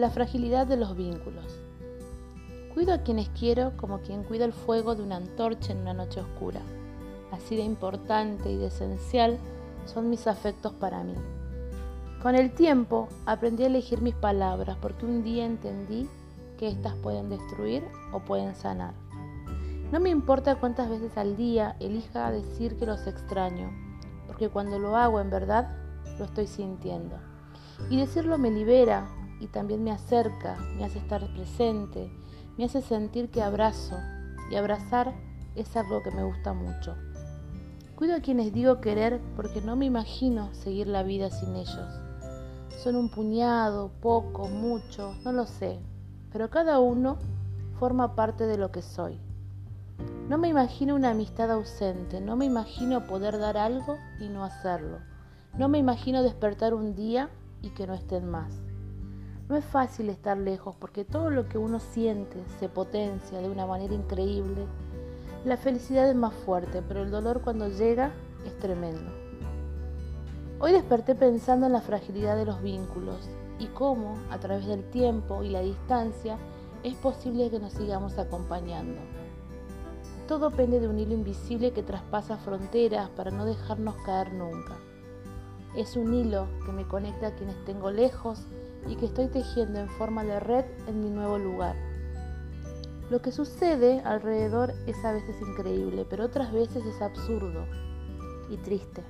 La fragilidad de los vínculos. Cuido a quienes quiero como quien cuida el fuego de una antorcha en una noche oscura. Así de importante y de esencial son mis afectos para mí. Con el tiempo aprendí a elegir mis palabras porque un día entendí que éstas pueden destruir o pueden sanar. No me importa cuántas veces al día elija decir que los extraño, porque cuando lo hago en verdad lo estoy sintiendo. Y decirlo me libera y también me acerca, me hace estar presente, me hace sentir que abrazo y abrazar es algo que me gusta mucho. Cuido a quienes digo querer porque no me imagino seguir la vida sin ellos. Son un puñado, poco, mucho, no lo sé, pero cada uno forma parte de lo que soy. No me imagino una amistad ausente, no me imagino poder dar algo y no hacerlo. No me imagino despertar un día y que no estén más. No es fácil estar lejos porque todo lo que uno siente se potencia de una manera increíble. La felicidad es más fuerte, pero el dolor cuando llega es tremendo. Hoy desperté pensando en la fragilidad de los vínculos y cómo, a través del tiempo y la distancia, es posible que nos sigamos acompañando. Todo pende de un hilo invisible que traspasa fronteras para no dejarnos caer nunca. Es un hilo que me conecta a quienes tengo lejos y que estoy tejiendo en forma de red en mi nuevo lugar. Lo que sucede alrededor es a veces increíble, pero otras veces es absurdo y triste.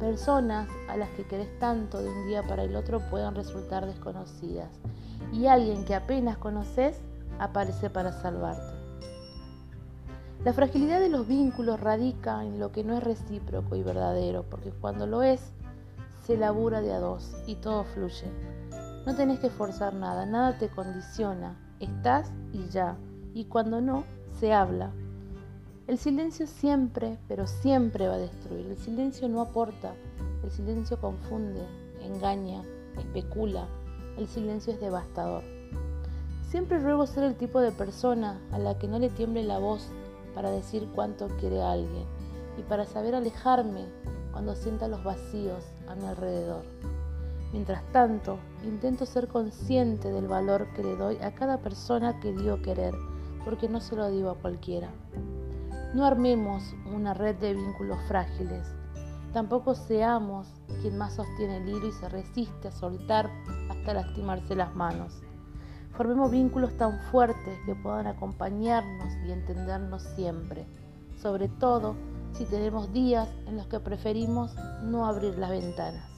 Personas a las que querés tanto de un día para el otro pueden resultar desconocidas y alguien que apenas conoces aparece para salvarte. La fragilidad de los vínculos radica en lo que no es recíproco y verdadero, porque cuando lo es, se labura de a dos y todo fluye. No tenés que forzar nada, nada te condiciona, estás y ya, y cuando no, se habla. El silencio siempre, pero siempre va a destruir. El silencio no aporta, el silencio confunde, engaña, especula, el silencio es devastador. Siempre ruego ser el tipo de persona a la que no le tiemble la voz para decir cuánto quiere alguien y para saber alejarme cuando sienta los vacíos a mi alrededor. Mientras tanto, intento ser consciente del valor que le doy a cada persona que digo querer, porque no se lo digo a cualquiera. No armemos una red de vínculos frágiles. Tampoco seamos quien más sostiene el hilo y se resiste a soltar hasta lastimarse las manos. Formemos vínculos tan fuertes que puedan acompañarnos y entendernos siempre, sobre todo si tenemos días en los que preferimos no abrir las ventanas.